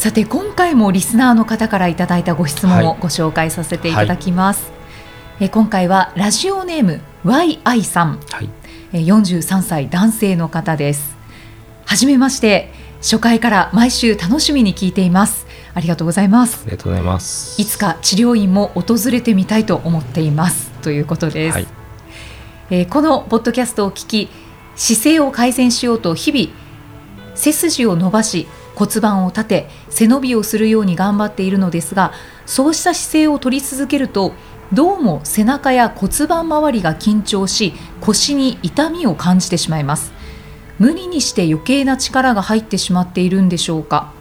さて今回もリスナーの方からいただいたご質問をご紹介させていただきます、はい、え今回はラジオネーム YI さん、はい、え43歳男性の方です。はじめまして。初回から毎週楽しみに聞いています。ありがとうございます。ありがとうございます。いつか治療院も訪れてみたいと思っています。ということです、はい、えー、このポッドキャストを聞き姿勢を改善しようと日々背筋を伸ばし骨盤を立て背伸びをするように頑張っているのですがそうした姿勢を取り続けるとどうも背中や骨盤周りが緊張し腰に痛みを感じてしまいます。無理にして余計な力が入ってしまっているんでしょうか。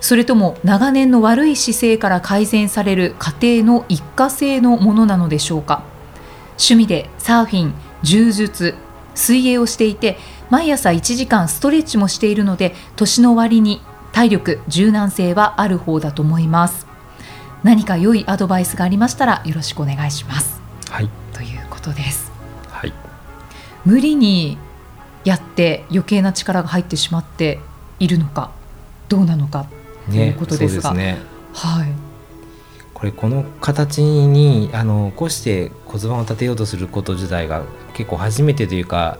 それとも長年の悪い姿勢から改善される過程の一過性のものなのでしょうか。趣味でサーフィン柔術水泳をしていて毎朝1時間ストレッチもしているので年の割に体力柔軟性はある方だと思います。何か良いアドバイスがありましたらよろしくお願いします。はい。ということです。はい。無理にやって余計な力が入ってしまっているのかどうなのかということですが、ね、はい。これこの形にあの起こして骨盤を立てようとすること自体が結構初めてというか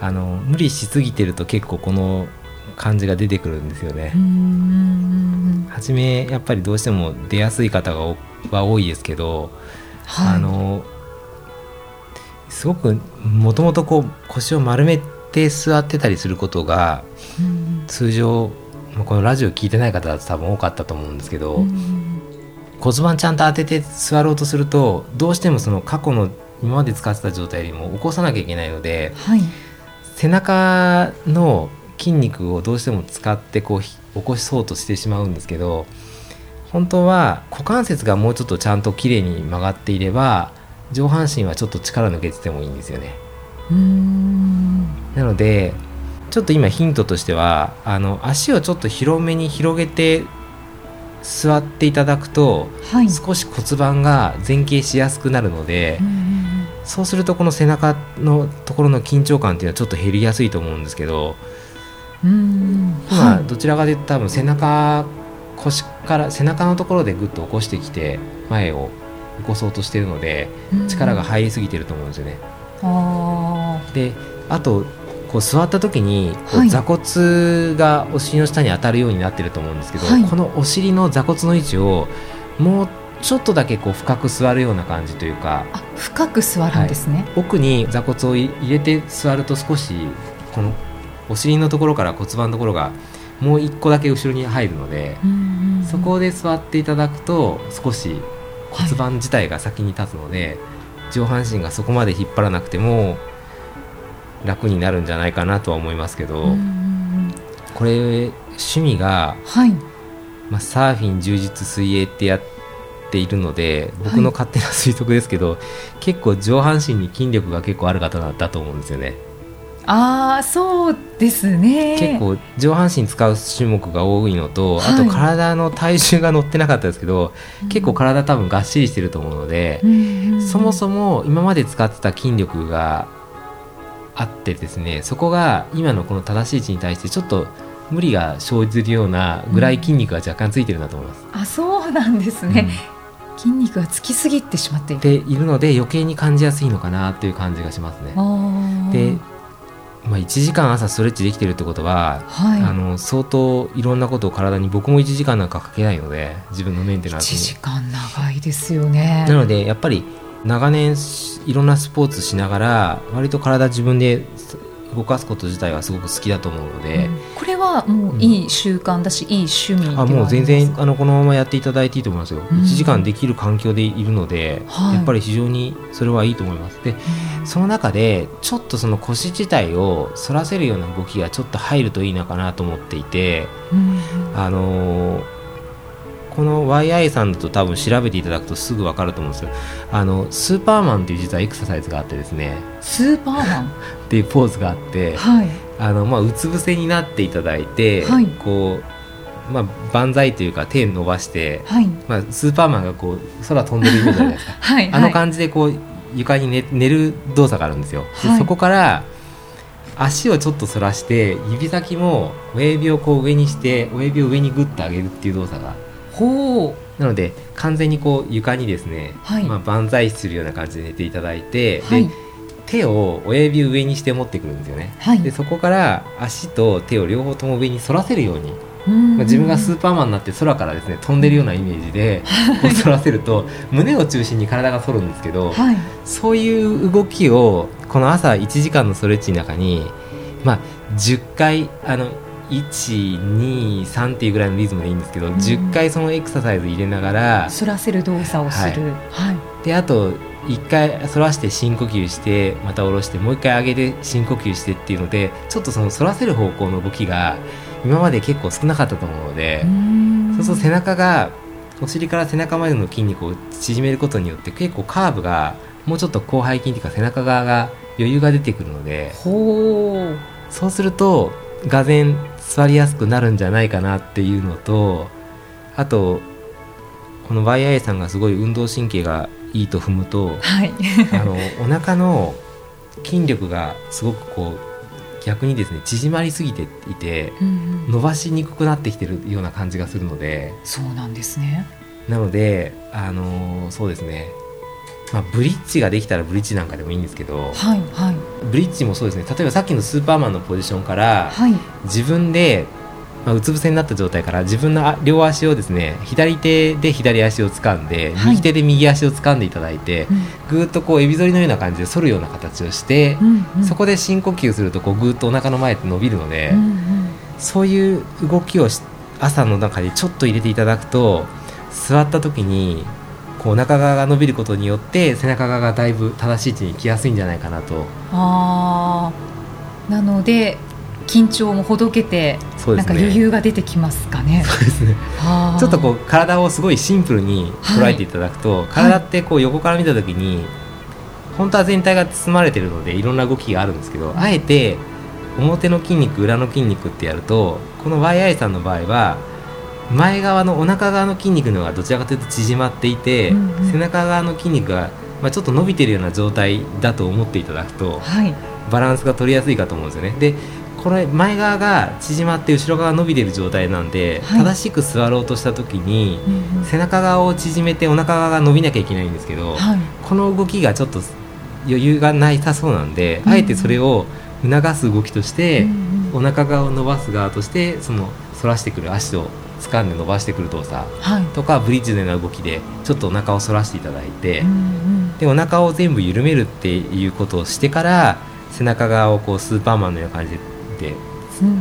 あの無理しすぎてると結構この感じが出てくるんですよね。初めやっぱりどうしても出やすい方がは多いですけど、はい、あのすごくもともとこう腰を丸めて座ってたりすることが通常このラジオ聞いてない方だと多分多かったと思うんですけど骨盤ちゃんと当てて座ろうとするとどうしてもその過去の今まで使ってた状態よりも起こさなきゃいけないので、はい、背中の筋肉をどうしても使ってこう起こしそうとしてしまうんですけど本当は股関節がもうちょっとちゃんときれいに曲がっていれば上半身はちょっと力抜けててもいいんですよね。なのでちょっと今ヒントとしてはあの足をちょっと広めに広げて座っていただくと、はい、少し骨盤が前傾しやすくなるのでそうするとこの背中のところの緊張感っていうのはちょっと減りやすいと思うんですけど今どちらかというと多分背中腰から背中のところでぐっと起こしてきて前を起こそうとしてるので力が入りすぎてると思うんですよね。であとこう座った時にこう座骨がお尻の下に当たるようになってると思うんですけど、はい、このお尻の座骨の位置をもうちょっとだけこう深く座るような感じというか深く座るんですね、はい、奥に座骨を入れて座ると少しこのお尻のところから骨盤のところがもう一個だけ後ろに入るので、そこで座っていただくと少し骨盤自体が先に立つので、はい、上半身がそこまで引っ張らなくても楽になるんじゃないかなとは思いますけど、これ趣味が、はい、まあ、サーフィン充実水泳ってやっているので僕の勝手な推測ですけど、はい、結構上半身に筋力が結構ある方だと思うんですよね。ああそうですね。結構上半身使う種目が多いのと、はい、あと体の体重が乗ってなかったですけど、うん、結構体多分がっしりしてると思うので、うん、そもそも今まで使ってた筋力があってですねそこが今のこの正しい位置に対してちょっと無理が生じるようなぐらい筋肉が若干ついてるんだと思います。うん、あそうなんですね、筋肉がつきすぎてしまっている。いるので余計に感じやすいのかなっていう感じがしますね。でまあ、1時間朝ストレッチできてるってことは、はい、あの相当いろんなことを体に僕も1時間なんかかけないので自分のメンテナンスに。1時間長いですよね。なのでやっぱり長年いろんなスポーツしながら割と体自分で動かすこと自体はすごく好きだと思うので、うん、これはもういい習慣だし、うん、いい趣味あもう全然あのこのままやっていただいていいと思いますよ、うん、1時間できる環境でいるので、はい、やっぱり非常にそれはいいと思います。で、その中でちょっとその腰自体を反らせるような動きがちょっと入るといいのかなと思っていて、あのこの YI さんだと多分調べていただくとすぐ分かると思うんですよ。あのスーパーマンっていう実はエクササイズがあってですね。スーパーマン？っていうポーズがあって、はい。あのまあ、うつ伏せになっていただいて、はい。こう、まあ、万歳というか手伸ばして、はい。まあ、スーパーマンがこう空飛んでるイメージじゃないですか。はい。あの感じでこう床に寝寝る動作があるんですよ。ではい。そこから足をちょっと反らして指先も親指をこう上にして親指を上にグッと上げるっていう動作がほう。なので完全にこう床にですね、はい。まあ、万歳するような感じで寝ていただいて、はい。で手を親指を上にして持ってくるんですよね。はい。でそこから足と手を両方とも上に反らせるように、うん。まあ、自分がスーパーマンになって空からですね飛んでるようなイメージでこう反らせると胸を中心に体が反るんですけど、はい。そういう動きをこの朝1時間のストレッチの中に、まあ、10回あの123っていうぐらいのリズムでいいんですけど、ん。10回そのエクササイズ入れながら反らせる動作をする。はい。であと1回反らして深呼吸してまた下ろしてもう1回上げて深呼吸してっていうのでちょっとその反らせる方向の動きが今まで結構少なかったと思うので、ん。そうすると背中がお尻から背中までの筋肉を縮めることによって結構カーブがもうちょっと広背筋というか背中側が余裕が出てくるのでほうそうするとがぜん座りやすくなるんじゃないかなっていうのとあとこの YI さんがすごい運動神経がいいと踏むとはい。あのお腹の筋力がすごくこう逆にですね縮まりすぎていてうんうん。伸ばしにくくなってきてるような感じがするので。そうなんですね。なので、あのーそうですね、まあ、ブリッジができたらブリッジなんかでもいいんですけど、はいはい。ブリッジもそうですね、例えばさっきのスーパーマンのポジションから、はい。自分で、まあ、うつ伏せになった状態から、自分のあ両足をですね、左手で左足を掴んで、はい。右手で右足を掴んでいただいて、ぐーっとこう、エビ反りのような感じで反るような形をして、うんうん。そこで深呼吸するとこうぐーっとお腹の前って伸びるので、うんうん。そういう動きをし朝の中でちょっと入れていただくと座った時にこうお腹側が伸びることによって背中側がだいぶ正しい位置に行きやすいんじゃないかなと。あー。なので緊張もほどけて、なんか余裕が出てきますかね。そうですね。ちょっとこう体をすごいシンプルに捉えていただくと、体ってこう横から見た時に本当は全体が包まれてるのでいろんな動きがあるんですけどあえて表の筋肉裏の筋肉ってやるとこの YI さんの場合は前側のお腹側の筋肉の方がどちらかというと縮まっていて、うんうん。背中側の筋肉が、まあ、ちょっと伸びてるような状態だと思っていただくとはい。バランスが取りやすいかと思うんですよね。でこれ前側が縮まって後ろ側が伸びてる状態なんで、はい。正しく座ろうとした時にうんうん。背中側を縮めてお腹側が伸びなきゃいけないんですけど、はい。この動きがちょっと余裕がないさそうなんで、うん。あえてそれを促す動きとして、うんうん。お腹側を伸ばす側としてその反らしてくる足を掴んで伸ばしてくる動作はい。とかブリッジのような動きでちょっとお腹を反らしていただいて、うんうんでお腹を全部緩めるっていうことをしてから背中側をこうスーパーマンのような感じで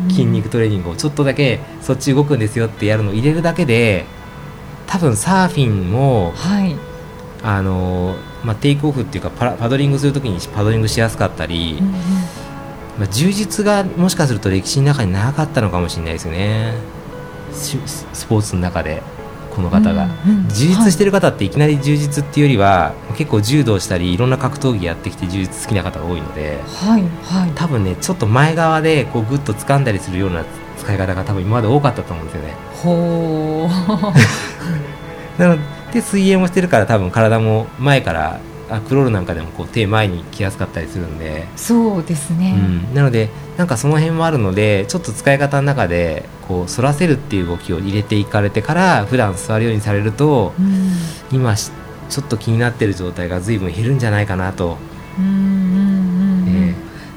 筋肉トレーニングをちょっとだけそっち動くんですよってやるのを入れるだけで多分サーフィンもはい。あのまあ、テイクオフっていうかパラパドリングするときにパドリングしやすかったり、うんうん。まあ、充実がもしかすると歴史の中になかったのかもしれないですよね。しスポーツの中でこの方が、うんうん。充実してる方っていきなり充実っていうよりは、結構柔道したりいろんな格闘技やってきて充実好きな方が多いのではいはい。多分ねちょっと前側でこうグッと掴んだりするような使い方が多分今まで多かったと思うんですよね。ほう。なので水泳もしてるから多分体も前からあクロールなんかでもこう手前に来やすかったりするんで、そうですね、うん、なのでなんかその辺もあるのでちょっと使い方の中でこう反らせるっていう動きを入れていかれてから普段座るようにされるとうん。今しちょっと気になってる状態が随分減るんじゃないかなと、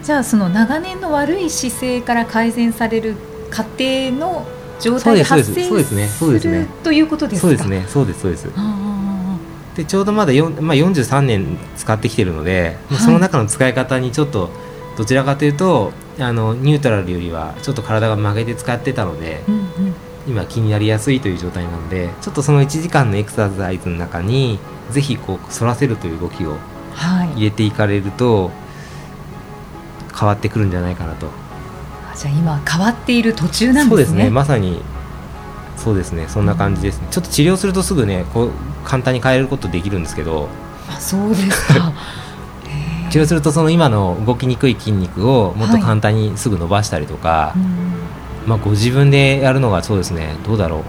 じゃあその長年の悪い姿勢から改善される過程の状態で発生そうです。ね。そうですね。するということーですか？そうですね。そうですそうです。あでちょうどまだ、4まあ、43年使ってきてるので、はい。その中の使い方にちょっとどちらかというとあのニュートラルよりはちょっと体が曲げて使ってたのでーうんうん。今気になりやすいという状態なのでちょっとその1時間のエクササイズの中にぜひこう反らせるという動きをはい。入れていかれると変わってくるんじゃないかなと。あじゃあ今変わっている途中なんですね。そうですね。まさにそうですね。そんな感じですね。ちょっと治療するとすぐねこう簡単に変えることできるんですけど。あそうですか 治療するとその今の動きにくい筋肉をもっと簡単にすぐ伸ばしたりとか、はい、まあ、ご自分でやるのがそうですねどうだろう。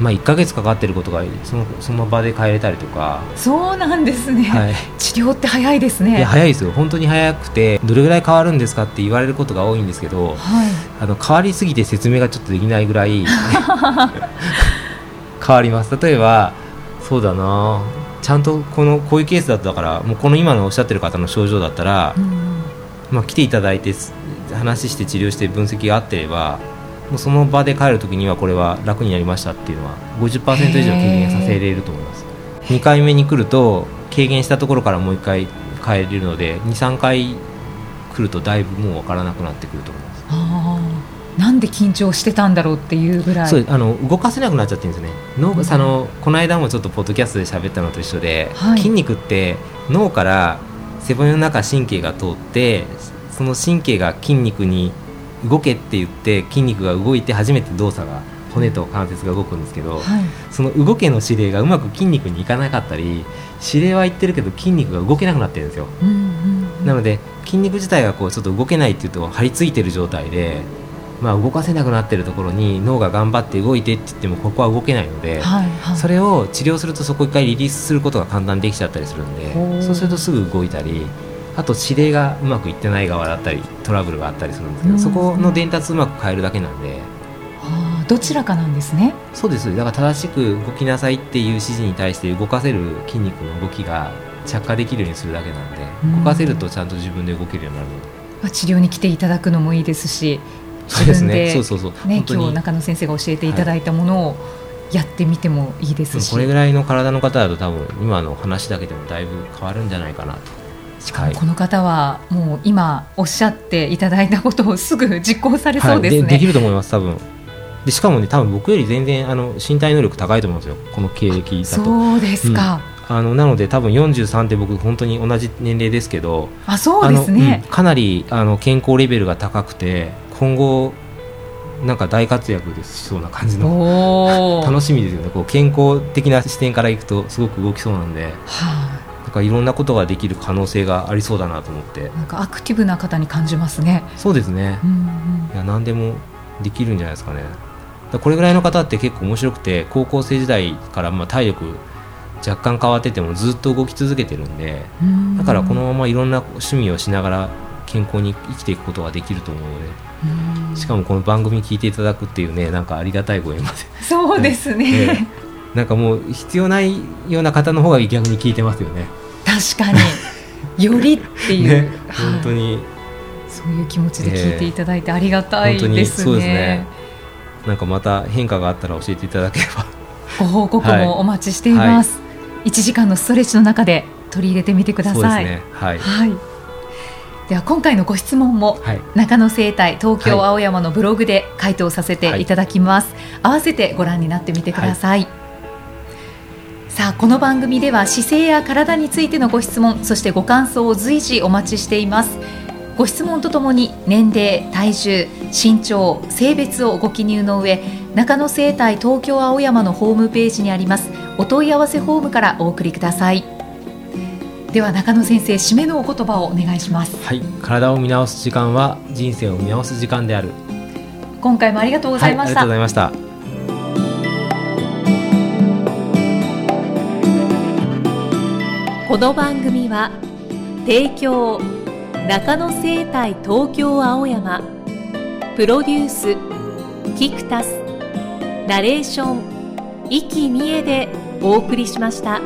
まあ、1か月かかってることがそのその場で変えれたりとか。そうなんですね、はい、治療って早いですね。早いですよ。本当に早くてどれぐらい変わるんですかって言われることが多いんですけど、はい、あの変わりすぎて説明がちょっとできないぐらい 変わります。例えばそうだなちゃんとこのこういうケースだったからもうこの今のおっしゃってる方の症状だったら、うん、まあ、来ていただいて話して治療して分析が合ってればもうその場で帰る時にはこれは楽になりましたっていうのは50%以上軽減させれると思います。2回目に来ると軽減したところからもう1回帰れるので23回来るとだいぶもう分からなくなってくると思いますなんで緊張してたんだろうっていうぐらい。そうあの動かせなくなっちゃってるんですね。脳、うん、あのこの間もちょっとポッドキャストで喋ったのと一緒で、はい、筋肉って脳から背骨の中神経が通ってその神経が筋肉に動けって言って筋肉が動いて初めて動作が骨と関節が動くんですけど、はい、その動けの指令がうまく筋肉にいかなかったり指令は言ってるけど筋肉が動けなくなってるんですよ、うんうんうん、なので筋肉自体がこうちょっと動けないっていうと張り付いてる状態でまあ、動かせなくなっているところに脳が頑張って動いてって言ってもここは動けないので、はいはい、それを治療するとそこ一回リリースすることが簡単にできちゃったりするんでそうするとすぐ動いたりあと指令がうまくいってない側だったりトラブルがあったりするんですけど、そこの伝達うまく変えるだけなんで。どちらかなんですね。そうですだから正しく動きなさいっていう指示に対して動かせる筋肉の動きが着火できるようにするだけなんで、動かせるとちゃんと自分で動けるようになる。まあ、治療に来ていただくのもいいですしそうですね。そうそうそう。ね今日中野先生が教えていただいたものを、やってみてもいいですし。これぐらいの体の方だと多分今の話だけでもだいぶ変わるんじゃないかなと。しかもこの方はもう今おっしゃっていただいたことをすぐ実行されそうですね、はい、でできると思います多分。でしかもね多分僕より全然あの身体能力高いと思うんですよ。この経歴だと。そうですか、うん、あのなので多分43って僕本当に同じ年齢ですけど。あそうですね、うん、かなりあの健康レベルが高くて今後なんか大活躍でしそうな感じの 楽しみですよね。こう健康的な視点からいくとすごく動きそうなんで、はあ、なんかいろんなことができる可能性がありそうだなと思って。なんかアクティブな方に感じますね。そうですね、うんうん、いや何でもできるんじゃないですかね。これぐらいの方って結構面白くて高校生時代からまあ体力若干変わっててもずっと動き続けてるんでだからこのままいろんな趣味をしながら健康に生きていくことができると思うのでしかもこの番組聞いていただくっていうねなんかありがたいご縁まで。そうですね、えー、なんかもう必要ないような方の方が逆に聞いてますよね。確かに。よりっていう、ね、本当に、そういう気持ちで聞いていただいてありがたいですね、えー、そうですね。なんかまた変化があったら教えていただければ。ご報告もお待ちしています、はい、1時間のストレッチの中で取り入れてみてください、ね、はい、はいでは今回のご質問も、はい、中野生態東京青山のブログで回答させてい。ただきます、はい、合わせてご覧になってみてください、はい、さあこの番組では姿勢や体についてのご質問そしてご感想を随時お待ちしています。ご質問とともに年齢、体重、身長、性別をご記入の上中野生態東京青山のホームページにありますお問い合わせフォームからお送りくださいでは中野先生締めのお言葉をお願いします。はい。体を見直す時間は人生を見直す時間である。今回もありがとうございました、はい、ありがとうございました。この番組は提供中野生態東京青山プロデュースキクタスナレーション生きみえでお送りしました。